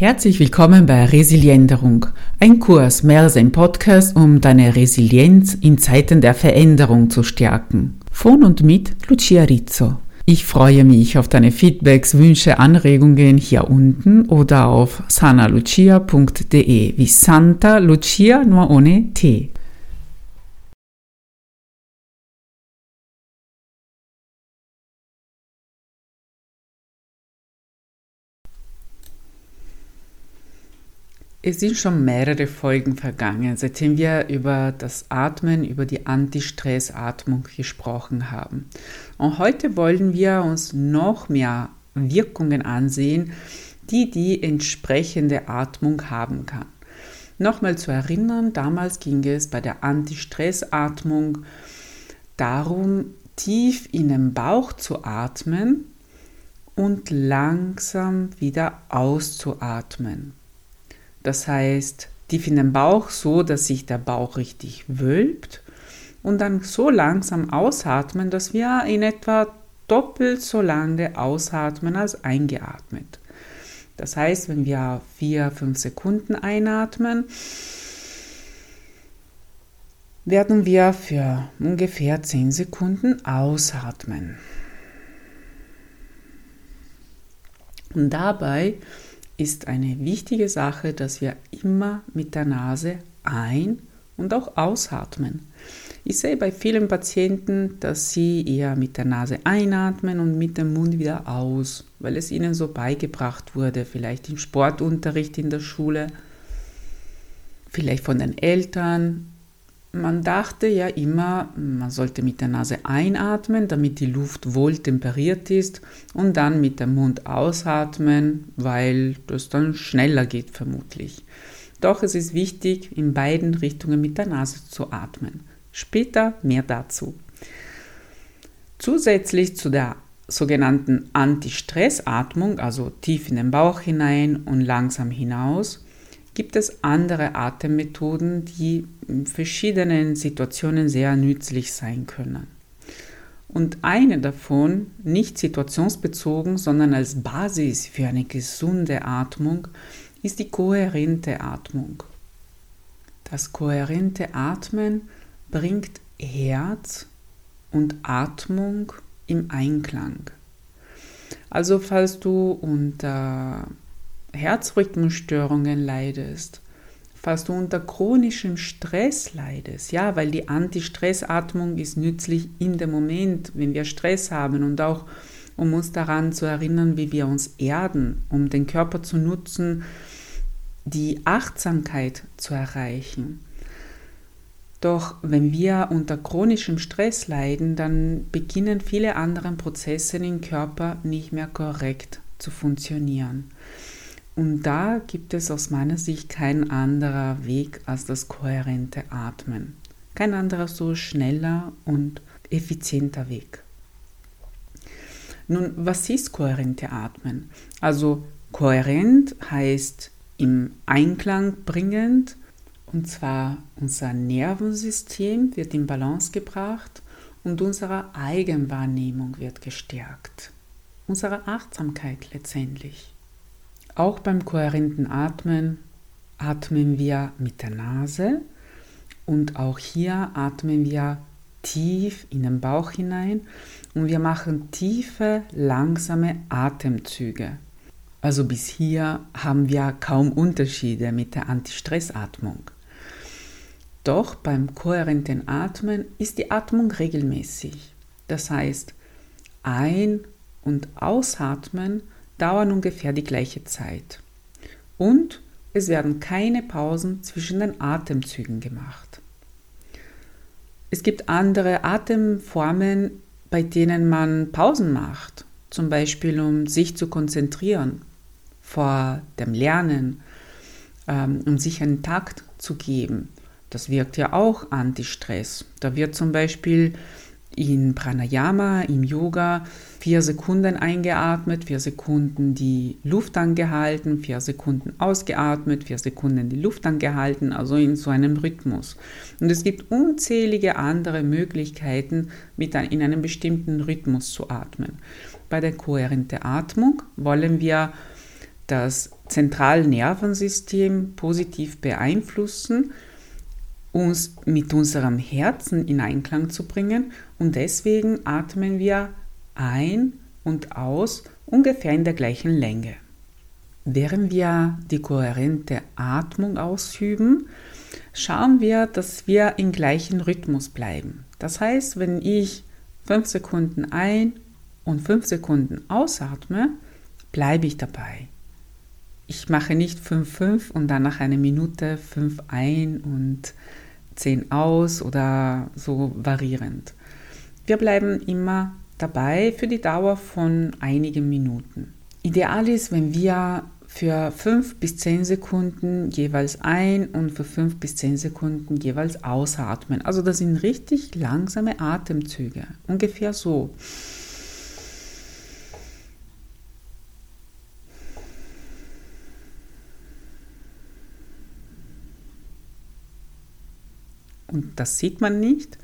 Herzlich willkommen bei Resilienderung, ein Kurs mehr als ein Podcast, um deine Resilienz in Zeiten der Veränderung zu stärken. Von und mit Lucia Rizzo. Ich freue mich auf deine Feedbacks, Wünsche, Anregungen hier unten oder auf sanalucia.de wie Santa Lucia nur ohne T. Es sind schon mehrere Folgen vergangen, seitdem wir über das Atmen, über die Anti-Stress-Atmung gesprochen haben. Und heute wollen wir uns noch mehr Wirkungen ansehen, die die entsprechende Atmung haben kann. Nochmal zu erinnern, damals ging es bei der Anti-Stress-Atmung darum, tief in den Bauch zu atmen und langsam wieder auszuatmen. Das heißt, tief in den Bauch, so dass sich der Bauch richtig wölbt und dann so langsam ausatmen, dass wir in etwa doppelt so lange ausatmen als eingeatmet. Das heißt, wenn wir vier, fünf Sekunden einatmen, werden wir für ungefähr zehn Sekunden ausatmen. Und dabei ist eine wichtige Sache, dass wir immer mit der Nase ein- und auch ausatmen. Ich sehe bei vielen Patienten, dass sie eher mit der Nase einatmen und mit dem Mund wieder aus, weil es ihnen so beigebracht wurde, vielleicht im Sportunterricht in der Schule, vielleicht von den Eltern man dachte ja immer, man sollte mit der Nase einatmen, damit die Luft wohl temperiert ist und dann mit dem Mund ausatmen, weil das dann schneller geht vermutlich. Doch es ist wichtig, in beiden Richtungen mit der Nase zu atmen. Später mehr dazu. Zusätzlich zu der sogenannten Anti-Stress-Atmung, also tief in den Bauch hinein und langsam hinaus, gibt es andere Atemmethoden, die in verschiedenen Situationen sehr nützlich sein können. Und eine davon, nicht situationsbezogen, sondern als Basis für eine gesunde Atmung, ist die kohärente Atmung. Das kohärente Atmen bringt Herz und Atmung im Einklang. Also falls du unter Herzrhythmusstörungen leidest, falls du unter chronischem Stress leidest, ja, weil die Anti-Stress-Atmung ist nützlich in dem Moment, wenn wir Stress haben und auch um uns daran zu erinnern, wie wir uns erden, um den Körper zu nutzen, die Achtsamkeit zu erreichen. Doch wenn wir unter chronischem Stress leiden, dann beginnen viele andere Prozesse im Körper nicht mehr korrekt zu funktionieren. Und da gibt es aus meiner Sicht kein anderer Weg als das kohärente Atmen. Kein anderer so schneller und effizienter Weg. Nun, was ist kohärente Atmen? Also kohärent heißt im Einklang bringend, und zwar unser Nervensystem wird in Balance gebracht und unsere Eigenwahrnehmung wird gestärkt. Unsere Achtsamkeit letztendlich. Auch beim kohärenten Atmen atmen wir mit der Nase und auch hier atmen wir tief in den Bauch hinein und wir machen tiefe, langsame Atemzüge. Also bis hier haben wir kaum Unterschiede mit der Antistressatmung. Doch beim kohärenten Atmen ist die Atmung regelmäßig. Das heißt, ein- und ausatmen dauern ungefähr die gleiche Zeit. Und es werden keine Pausen zwischen den Atemzügen gemacht. Es gibt andere Atemformen, bei denen man Pausen macht, zum Beispiel um sich zu konzentrieren vor dem Lernen, ähm, um sich einen Takt zu geben. Das wirkt ja auch Anti-Stress. Da wird zum Beispiel in Pranayama, im Yoga, vier Sekunden eingeatmet, vier Sekunden die Luft angehalten, vier Sekunden ausgeatmet, vier Sekunden die Luft angehalten, also in so einem Rhythmus. Und es gibt unzählige andere Möglichkeiten, mit ein, in einem bestimmten Rhythmus zu atmen. Bei der kohärenten Atmung wollen wir das Zentralnervensystem positiv beeinflussen, uns mit unserem Herzen in Einklang zu bringen und deswegen atmen wir ein und aus ungefähr in der gleichen Länge. Während wir die kohärente Atmung ausüben, schauen wir, dass wir im gleichen Rhythmus bleiben. Das heißt, wenn ich 5 Sekunden ein und 5 Sekunden ausatme, bleibe ich dabei. Ich mache nicht 5, 5 und dann nach einer Minute 5 ein und 10 aus oder so variierend. Wir bleiben immer dabei für die Dauer von einigen Minuten. Ideal ist, wenn wir für 5 bis 10 Sekunden jeweils ein und für 5 bis 10 Sekunden jeweils ausatmen. Also das sind richtig langsame Atemzüge. Ungefähr so. Und das sieht man nicht,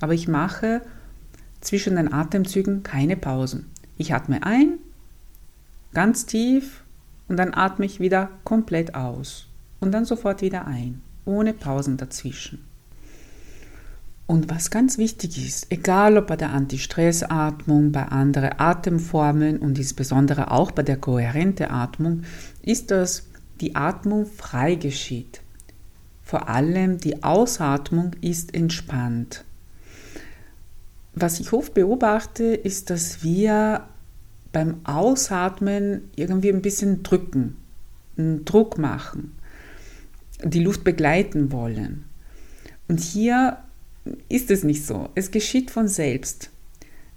aber ich mache zwischen den Atemzügen keine Pausen. Ich atme ein, ganz tief und dann atme ich wieder komplett aus und dann sofort wieder ein, ohne Pausen dazwischen. Und was ganz wichtig ist, egal ob bei der Anti-Stress-Atmung, bei anderen Atemformen und insbesondere auch bei der kohärenten Atmung, ist, dass die Atmung frei geschieht. Vor allem die Ausatmung ist entspannt. Was ich oft beobachte, ist, dass wir beim Ausatmen irgendwie ein bisschen drücken, einen Druck machen, die Luft begleiten wollen. Und hier ist es nicht so. Es geschieht von selbst.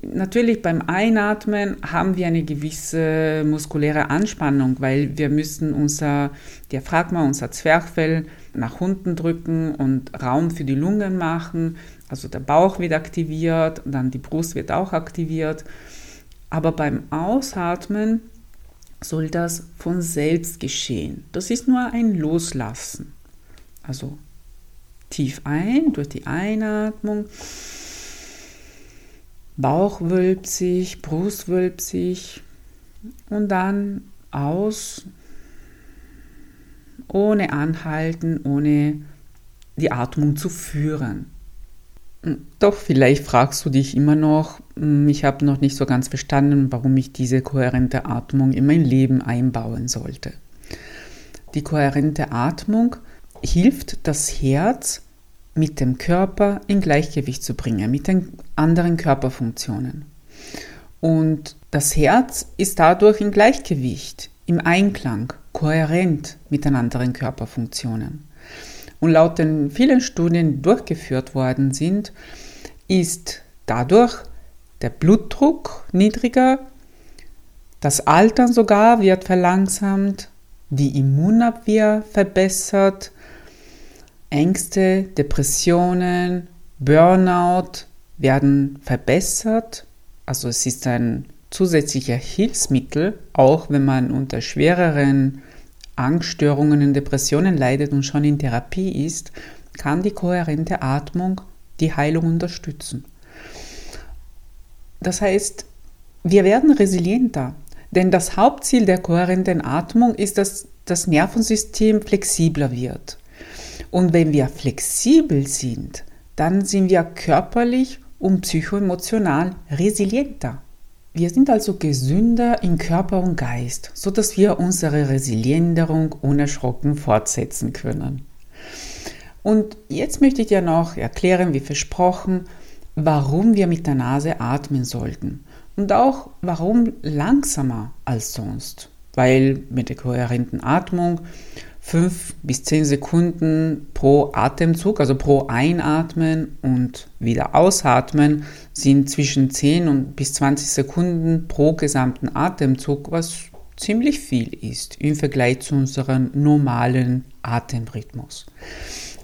Natürlich beim Einatmen haben wir eine gewisse muskuläre Anspannung, weil wir müssen unser Diaphragma, unser Zwerchfell nach unten drücken und Raum für die Lungen machen. Also der Bauch wird aktiviert, dann die Brust wird auch aktiviert. Aber beim Ausatmen soll das von selbst geschehen. Das ist nur ein Loslassen. Also tief ein durch die Einatmung. Bauch wölbt sich, Brust wölbt sich und dann aus ohne anhalten, ohne die Atmung zu führen. Hm, doch, vielleicht fragst du dich immer noch, hm, ich habe noch nicht so ganz verstanden, warum ich diese kohärente Atmung in mein Leben einbauen sollte. Die kohärente Atmung hilft, das Herz mit dem Körper in Gleichgewicht zu bringen, mit den anderen Körperfunktionen. Und das Herz ist dadurch in Gleichgewicht, im Einklang kohärent mit den anderen Körperfunktionen. Und laut den vielen Studien, die durchgeführt worden sind, ist dadurch der Blutdruck niedriger, das Altern sogar wird verlangsamt, die Immunabwehr verbessert, Ängste, Depressionen, Burnout werden verbessert. Also es ist ein zusätzlicher Hilfsmittel, auch wenn man unter schwereren Angststörungen und Depressionen leidet und schon in Therapie ist, kann die kohärente Atmung die Heilung unterstützen. Das heißt, wir werden resilienter, denn das Hauptziel der kohärenten Atmung ist, dass das Nervensystem flexibler wird. Und wenn wir flexibel sind, dann sind wir körperlich und psychoemotional resilienter. Wir sind also gesünder in Körper und Geist, so dass wir unsere Resilienderung unerschrocken fortsetzen können. Und jetzt möchte ich dir noch erklären, wie versprochen, warum wir mit der Nase atmen sollten und auch warum langsamer als sonst. Weil mit der kohärenten Atmung 5 bis 10 Sekunden pro Atemzug, also pro Einatmen und wieder Ausatmen, sind zwischen 10 und bis 20 Sekunden pro gesamten Atemzug, was ziemlich viel ist im Vergleich zu unserem normalen Atemrhythmus.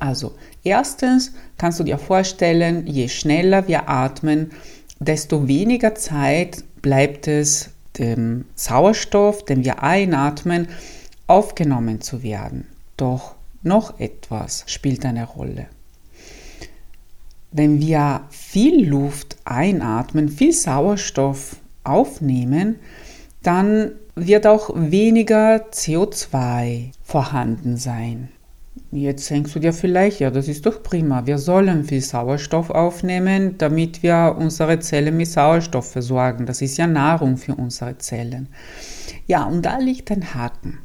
Also, erstens kannst du dir vorstellen, je schneller wir atmen, desto weniger Zeit bleibt es dem Sauerstoff, den wir einatmen, aufgenommen zu werden. Doch noch etwas spielt eine Rolle. Wenn wir viel Luft einatmen, viel Sauerstoff aufnehmen, dann wird auch weniger CO2 vorhanden sein. Jetzt denkst du dir vielleicht, ja, das ist doch prima. Wir sollen viel Sauerstoff aufnehmen, damit wir unsere Zellen mit Sauerstoff versorgen. Das ist ja Nahrung für unsere Zellen. Ja, und da liegt ein Haken.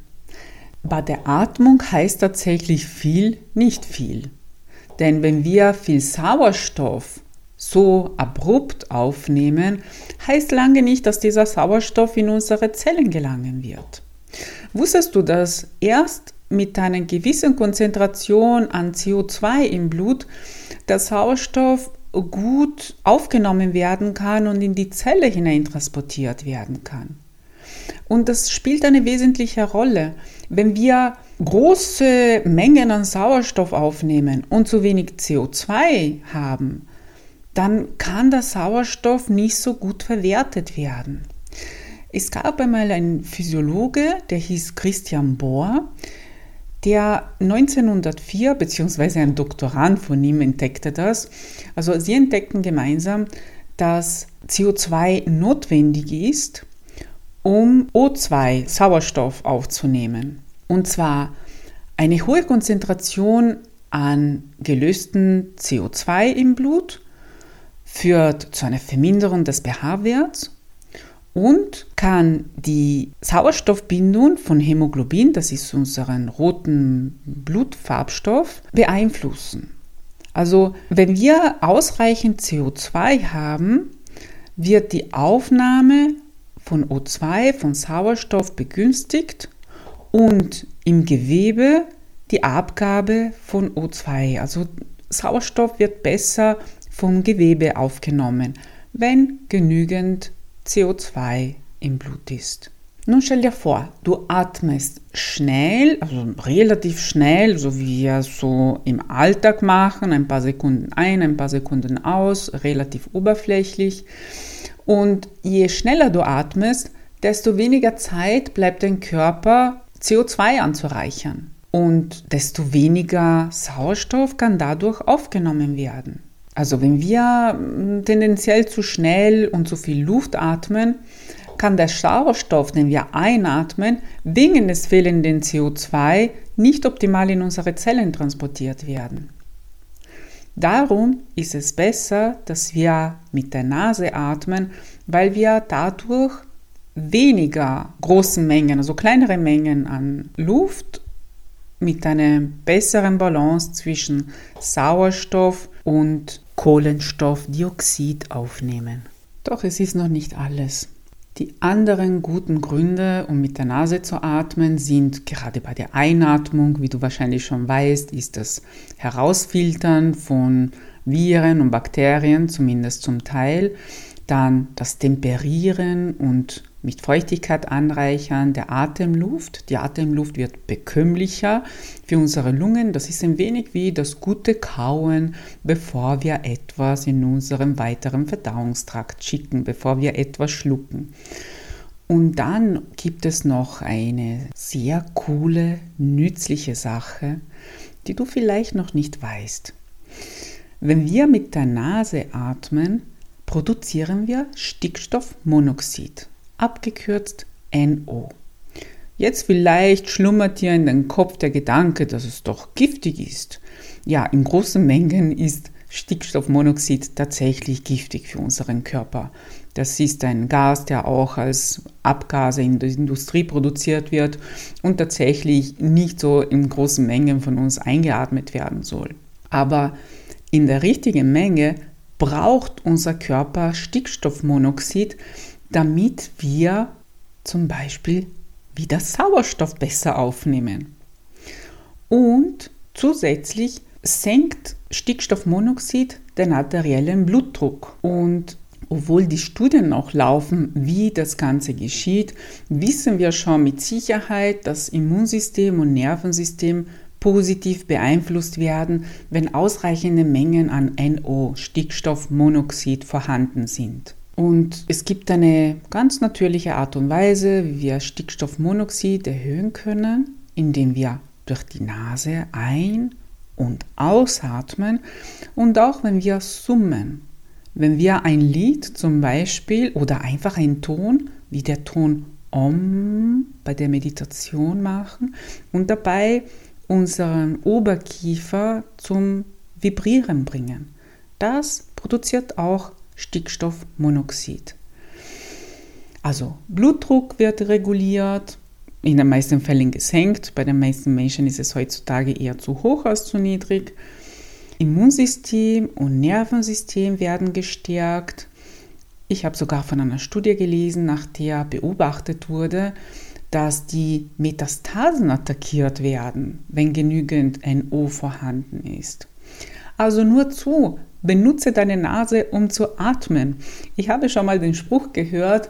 Bei der Atmung heißt tatsächlich viel nicht viel. Denn wenn wir viel Sauerstoff so abrupt aufnehmen, heißt lange nicht, dass dieser Sauerstoff in unsere Zellen gelangen wird. Wusstest du, dass erst mit einer gewissen Konzentration an CO2 im Blut der Sauerstoff gut aufgenommen werden kann und in die Zelle hineintransportiert werden kann? Und das spielt eine wesentliche Rolle. Wenn wir große Mengen an Sauerstoff aufnehmen und zu wenig CO2 haben, dann kann der Sauerstoff nicht so gut verwertet werden. Es gab einmal einen Physiologe, der hieß Christian Bohr, der 1904, beziehungsweise ein Doktorand von ihm entdeckte das. Also sie entdeckten gemeinsam, dass CO2 notwendig ist, um O2, Sauerstoff, aufzunehmen. Und zwar eine hohe Konzentration an gelöstem CO2 im Blut führt zu einer Verminderung des pH-Werts und kann die Sauerstoffbindung von Hämoglobin, das ist unseren roten Blutfarbstoff, beeinflussen. Also wenn wir ausreichend CO2 haben, wird die Aufnahme von O2, von Sauerstoff begünstigt und im Gewebe die Abgabe von O2. Also Sauerstoff wird besser vom Gewebe aufgenommen, wenn genügend CO2 im Blut ist. Nun stell dir vor, du atmest schnell, also relativ schnell, so wie wir so im Alltag machen, ein paar Sekunden ein, ein paar Sekunden aus, relativ oberflächlich. Und je schneller du atmest, desto weniger Zeit bleibt dein Körper CO2 anzureichern. Und desto weniger Sauerstoff kann dadurch aufgenommen werden. Also wenn wir hm, tendenziell zu schnell und zu viel Luft atmen, kann der Sauerstoff, den wir einatmen, wegen des fehlenden CO2 nicht optimal in unsere Zellen transportiert werden. Darum ist es besser, dass wir mit der Nase atmen, weil wir dadurch weniger großen Mengen, also kleinere Mengen an Luft mit einer besseren Balance zwischen Sauerstoff und Kohlenstoffdioxid aufnehmen. Doch es ist noch nicht alles. Die anderen guten Gründe, um mit der Nase zu atmen, sind gerade bei der Einatmung, wie du wahrscheinlich schon weißt, ist das Herausfiltern von Viren und Bakterien, zumindest zum Teil, dann das Temperieren und mit Feuchtigkeit anreichern der Atemluft. Die Atemluft wird bekömmlicher für unsere Lungen. Das ist ein wenig wie das gute Kauen, bevor wir etwas in unserem weiteren Verdauungstrakt schicken, bevor wir etwas schlucken. Und dann gibt es noch eine sehr coole, nützliche Sache, die du vielleicht noch nicht weißt. Wenn wir mit der Nase atmen, produzieren wir Stickstoffmonoxid abgekürzt NO. Jetzt vielleicht schlummert dir in den Kopf der Gedanke, dass es doch giftig ist. Ja, in großen Mengen ist Stickstoffmonoxid tatsächlich giftig für unseren Körper. Das ist ein Gas, der auch als Abgase in der Industrie produziert wird und tatsächlich nicht so in großen Mengen von uns eingeatmet werden soll. Aber in der richtigen Menge braucht unser Körper Stickstoffmonoxid, damit wir zum Beispiel wieder Sauerstoff besser aufnehmen. Und zusätzlich senkt Stickstoffmonoxid den arteriellen Blutdruck. Und obwohl die Studien noch laufen, wie das Ganze geschieht, wissen wir schon mit Sicherheit, dass Immunsystem und Nervensystem positiv beeinflusst werden, wenn ausreichende Mengen an NO, Stickstoffmonoxid, vorhanden sind. Und es gibt eine ganz natürliche Art und Weise, wie wir Stickstoffmonoxid erhöhen können, indem wir durch die Nase ein- und ausatmen und auch wenn wir summen. Wenn wir ein Lied zum Beispiel oder einfach einen Ton wie der Ton Om bei der Meditation machen und dabei unseren Oberkiefer zum Vibrieren bringen. Das produziert auch Stickstoffmonoxid. Also Blutdruck wird reguliert, in den meisten Fällen gesenkt. Bei den meisten Menschen ist es heutzutage eher zu hoch als zu niedrig. Immunsystem und Nervensystem werden gestärkt. Ich habe sogar von einer Studie gelesen, nach der beobachtet wurde, dass die Metastasen attackiert werden, wenn genügend NO vorhanden ist. Also nur zu, benutze deine Nase, um zu atmen. Ich habe schon mal den Spruch gehört,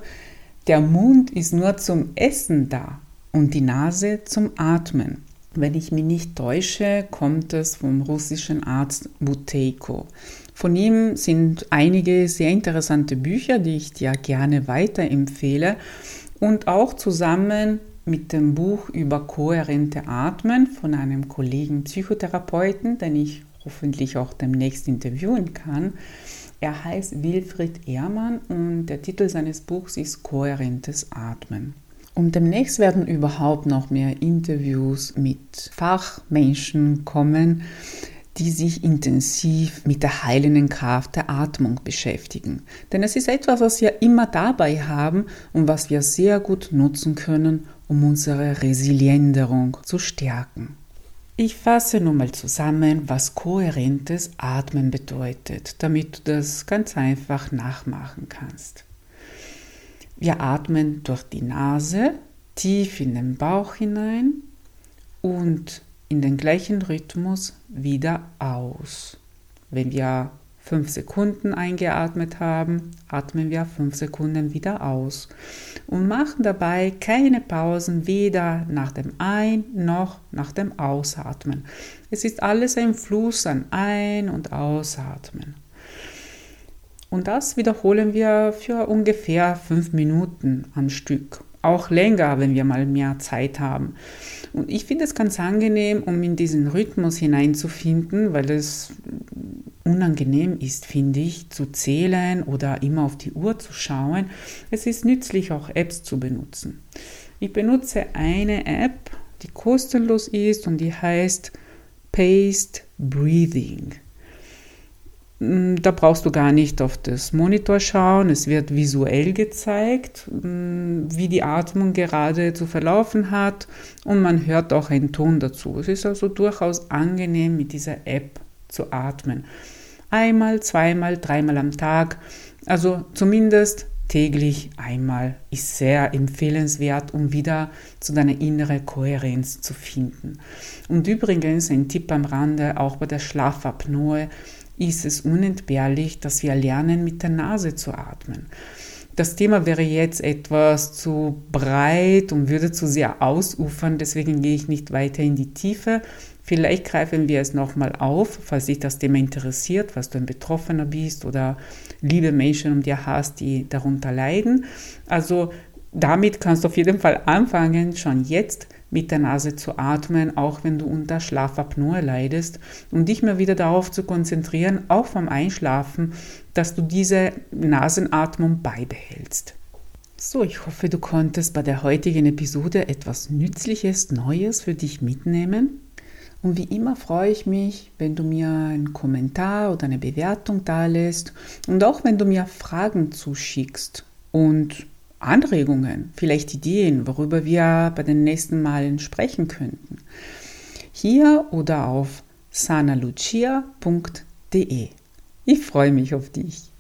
der Mund ist nur zum Essen da und die Nase zum Atmen. Wenn ich mich nicht täusche, kommt es vom russischen Arzt Buteiko. Von ihm sind einige sehr interessante Bücher, die ich dir gerne weiterempfehle und auch zusammen mit dem Buch über kohärente Atmen von einem Kollegen Psychotherapeuten, den ich hoffentlich auch demnächst interviewen kann. Er heißt Wilfried Ehrmann und der Titel seines Buchs ist Kohärentes Atmen. Und demnächst werden überhaupt noch mehr Interviews mit Fachmenschen kommen, die sich intensiv mit der heilenden Kraft der Atmung beschäftigen. Denn es ist etwas, was wir immer dabei haben und was wir sehr gut nutzen können, um unsere Resilienderung zu stärken. Ich fasse nun mal zusammen, was kohärentes Atmen bedeutet, damit du das ganz einfach nachmachen kannst. Wir atmen durch die Nase tief in den Bauch hinein und in den gleichen Rhythmus wieder aus. Wenn wir fünf Sekunden eingeatmet haben, atmen wir fünf Sekunden wieder aus und machen dabei keine Pausen weder nach dem Ein- noch nach dem Ausatmen. Es ist alles ein Fluss an Ein- und Ausatmen. Und das wiederholen wir für ungefähr fünf Minuten am Stück. Auch länger, wenn wir mal mehr Zeit haben. Und ich finde es ganz angenehm, um in diesen Rhythmus hineinzufinden, weil es unangenehm ist, finde ich, zu zählen oder immer auf die Uhr zu schauen. Es ist nützlich, auch Apps zu benutzen. Ich benutze eine App, die kostenlos ist und die heißt Paced Breathing. Mm, da brauchst du gar nicht auf das Monitor schauen. Es wird visuell gezeigt, mm, wie die Atmung gerade zu verlaufen hat und man hört auch einen Ton dazu. Es ist also durchaus angenehm, mit dieser App zu atmen. Einmal, zweimal, dreimal am Tag, also zumindest täglich einmal ist sehr empfehlenswert, um wieder zu deiner inneren Kohärenz zu finden. Und übrigens ein Tipp am Rande, auch bei der Schlafapnoe ist es unentbehrlich, dass wir lernen, mit der Nase zu atmen. Das Thema wäre jetzt etwas zu breit und würde zu sehr ausufern, deswegen gehe ich nicht weiter in die Tiefe. Vielleicht greifen wir es nochmal auf, falls dich das Thema interessiert, was du ein Betroffener bist oder liebe Menschen um dir hast, die darunter leiden. Also damit kannst du auf jeden Fall anfangen, schon jetzt mit der Nase zu atmen, auch wenn du unter Schlafapnoe leidest und dich mal wieder darauf zu konzentrieren, auch vom Einschlafen, dass du diese Nasenatmung beibehältst. So, ich hoffe, du konntest bei der heutigen Episode etwas Nützliches, Neues für dich mitnehmen. Und wie immer freue ich mich, wenn du mir einen Kommentar oder eine Bewertung da lässt und auch wenn du mir Fragen zuschickst. Und Anregungen, vielleicht Ideen, worüber wir bei den nächsten Malen sprechen könnten. Hier oder auf sanalucia.de. Ich freue mich auf dich.